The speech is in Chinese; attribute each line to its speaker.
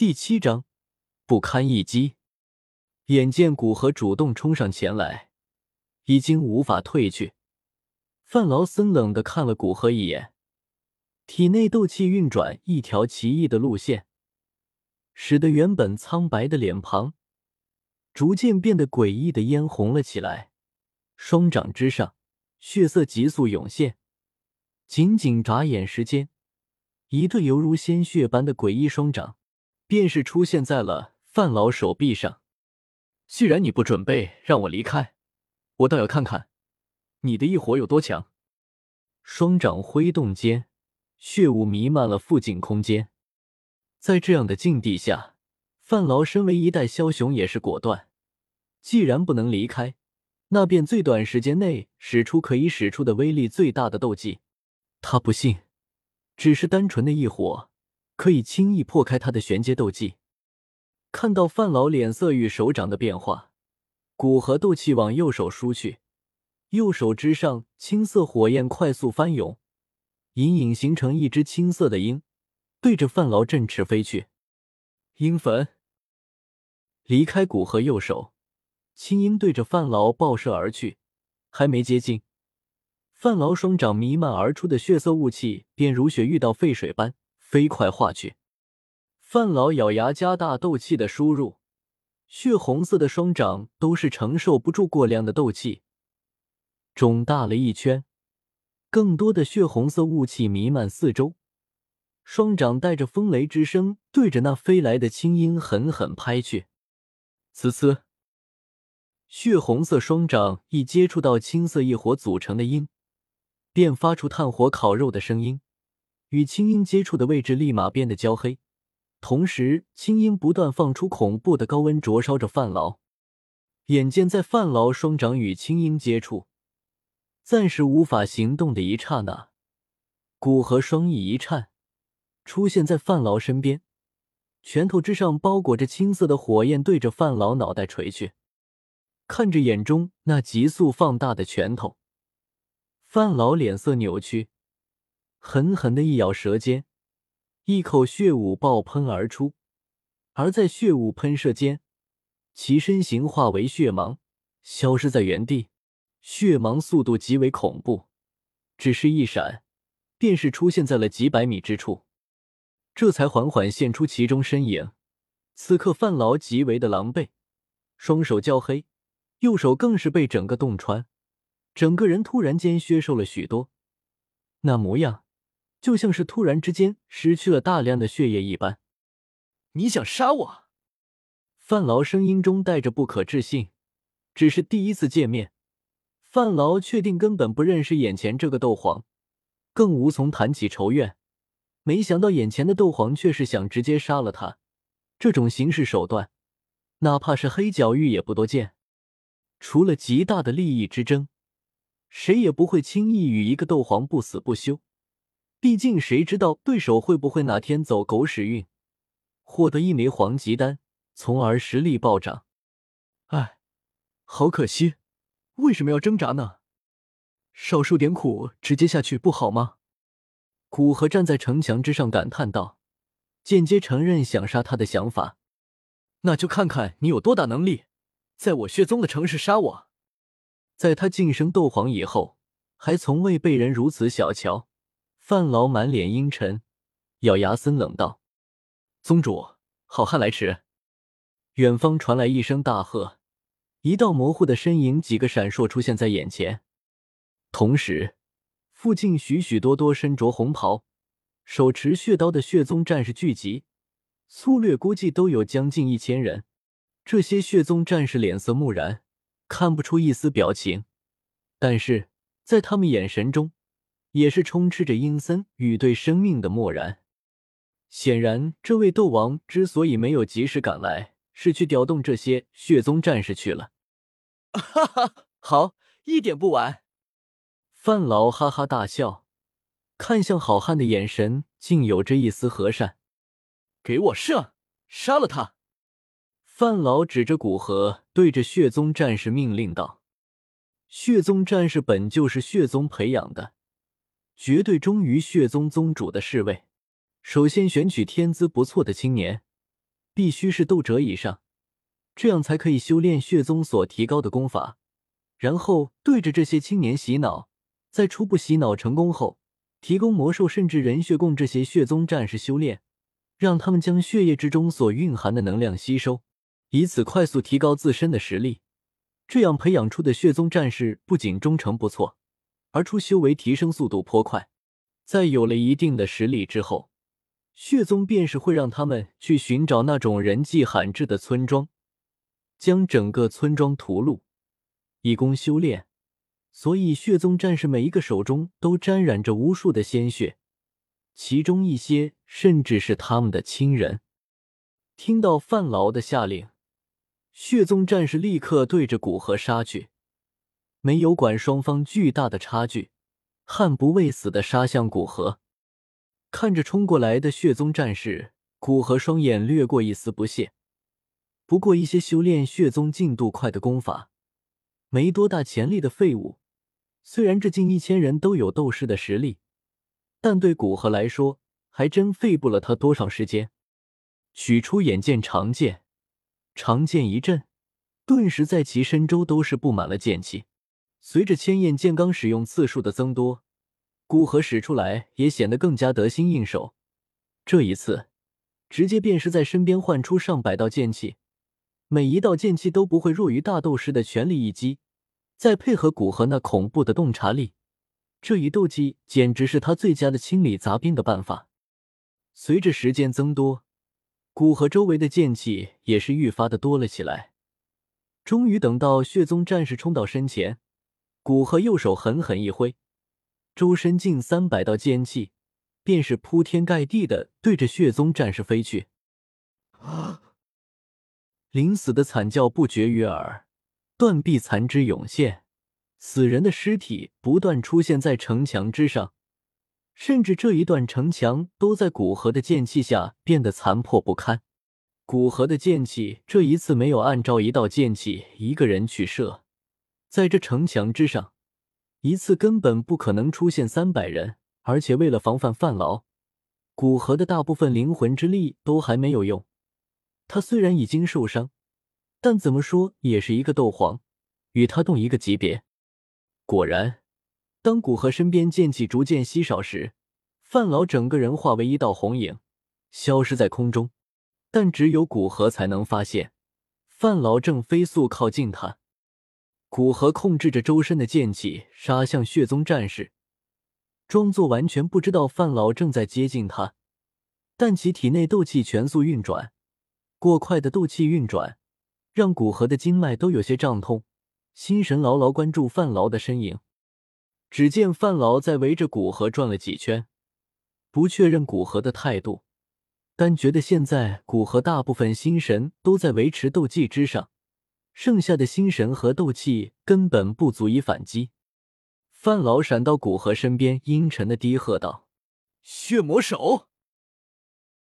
Speaker 1: 第七章不堪一击。眼见古河主动冲上前来，已经无法退去。范劳森冷的看了古河一眼，体内斗气运转一条奇异的路线，使得原本苍白的脸庞逐渐变得诡异的嫣红了起来。双掌之上，血色急速涌现，仅仅眨眼时间。一对犹如鲜血般的诡异双掌，便是出现在了范老手臂上。既然你不准备让我离开，我倒要看看你的异火有多强。双掌挥动间，血雾弥漫了附近空间。在这样的境地下，范劳身为一代枭雄也是果断。既然不能离开，那便最短时间内使出可以使出的威力最大的斗技。他不信。只是单纯的一火，可以轻易破开他的玄阶斗技。看到范老脸色与手掌的变化，古河斗气往右手输去，右手之上青色火焰快速翻涌，隐隐形成一只青色的鹰，对着范劳振翅飞去。鹰粉离开古河右手，青鹰对着范劳爆射而去，还没接近。范劳双掌弥漫而出的血色雾气，便如雪遇到沸水般飞快化去。范老咬牙加大斗气的输入，血红色的双掌都是承受不住过量的斗气，肿大了一圈，更多的血红色雾气弥漫四周。双掌带着风雷之声，对着那飞来的青鹰狠狠拍去。呲呲，血红色双掌一接触到青色异火组成的鹰。便发出炭火烤肉的声音，与青鹰接触的位置立马变得焦黑，同时青鹰不断放出恐怖的高温灼烧着范劳。眼见在范劳双掌与青鹰接触，暂时无法行动的一刹那，古河双翼一颤，出现在范劳身边，拳头之上包裹着青色的火焰，对着范劳脑袋锤去。看着眼中那急速放大的拳头。范老脸色扭曲，狠狠的一咬舌尖，一口血雾爆喷而出。而在血雾喷射间，其身形化为血芒，消失在原地。血芒速度极为恐怖，只是一闪，便是出现在了几百米之处。这才缓缓现出其中身影。此刻范老极为的狼狈，双手焦黑，右手更是被整个洞穿。整个人突然间削瘦了许多，那模样就像是突然之间失去了大量的血液一般。
Speaker 2: 你想杀我？
Speaker 1: 范劳声音中带着不可置信。只是第一次见面，范劳确定根本不认识眼前这个斗皇，更无从谈起仇怨。没想到眼前的斗皇却是想直接杀了他，这种行事手段，哪怕是黑角域也不多见。除了极大的利益之争。谁也不会轻易与一个斗皇不死不休，毕竟谁知道对手会不会哪天走狗屎运，获得一枚黄级丹，从而实力暴涨。哎，好可惜，为什么要挣扎呢？少受点苦，直接下去不好吗？古河站在城墙之上感叹道，间接承认想杀他的想法。那就看看你有多大能力，在我血宗的城市杀我。在他晋升斗皇以后，还从未被人如此小瞧。范劳满脸阴沉，咬牙森冷道：“宗主，好汉来迟！”远方传来一声大喝，一道模糊的身影，几个闪烁出现在眼前。同时，附近许许多多身着红袍、手持血刀的血宗战士聚集，粗略估计都有将近一千人。这些血宗战士脸色木然。看不出一丝表情，但是在他们眼神中，也是充斥着阴森与对生命的漠然。显然，这位斗王之所以没有及时赶来，是去调动这些血宗战士去了。
Speaker 2: 哈哈，好，一点不晚。
Speaker 1: 范老哈哈大笑，看向好汉的眼神竟有着一丝和善。
Speaker 2: 给我射，杀了他！
Speaker 1: 范老指着古河，对着血宗战士命令道：“血宗战士本就是血宗培养的，绝对忠于血宗宗主的侍卫。首先选取天资不错的青年，必须是斗者以上，这样才可以修炼血宗所提高的功法。然后对着这些青年洗脑，在初步洗脑成功后，提供魔兽甚至人血供这些血宗战士修炼，让他们将血液之中所蕴含的能量吸收，以此快速提高自身的实力。这样培养出的血宗战士不仅忠诚不错，而出修为提升速度颇快。在有了一定的实力之后，血宗便是会让他们去寻找那种人迹罕至的村庄，将整个村庄屠戮。以供修炼，所以血宗战士每一个手中都沾染着无数的鲜血，其中一些甚至是他们的亲人。听到范劳的下令，血宗战士立刻对着古河杀去，没有管双方巨大的差距，悍不畏死的杀向古河。看着冲过来的血宗战士，古河双眼掠过一丝不屑。不过，一些修炼血宗进度快的功法。没多大潜力的废物，虽然这近一千人都有斗士的实力，但对古河来说，还真费不了他多少时间。取出眼剑长剑，长剑一震，顿时在其身周都是布满了剑气。随着千焰剑罡使用次数的增多，古河使出来也显得更加得心应手。这一次，直接便是在身边唤出上百道剑气。每一道剑气都不会弱于大斗师的全力一击，再配合古河那恐怖的洞察力，这一斗技简直是他最佳的清理杂兵的办法。随着时间增多，古河周围的剑气也是愈发的多了起来。终于等到血宗战士冲到身前，古河右手狠狠一挥，周身近三百道剑气便是铺天盖地的对着血宗战士飞去。啊！临死的惨叫不绝于耳，断臂残肢涌现，死人的尸体不断出现在城墙之上，甚至这一段城墙都在古河的剑气下变得残破不堪。古河的剑气这一次没有按照一道剑气一个人去射，在这城墙之上，一次根本不可能出现三百人，而且为了防范范牢，古河的大部分灵魂之力都还没有用。他虽然已经受伤，但怎么说也是一个斗皇，与他动一个级别。果然，当古河身边剑气逐渐稀少时，范老整个人化为一道红影，消失在空中。但只有古河才能发现，范老正飞速靠近他。古河控制着周身的剑气，杀向血宗战士，装作完全不知道范老正在接近他，但其体内斗气全速运转。过快的斗气运转，让古河的经脉都有些胀痛，心神牢牢关注范劳的身影。只见范劳在围着古河转了几圈，不确认古河的态度，但觉得现在古河大部分心神都在维持斗技之上，剩下的心神和斗气根本不足以反击。范老闪到古河身边，阴沉的低喝道：“
Speaker 2: 血魔手。”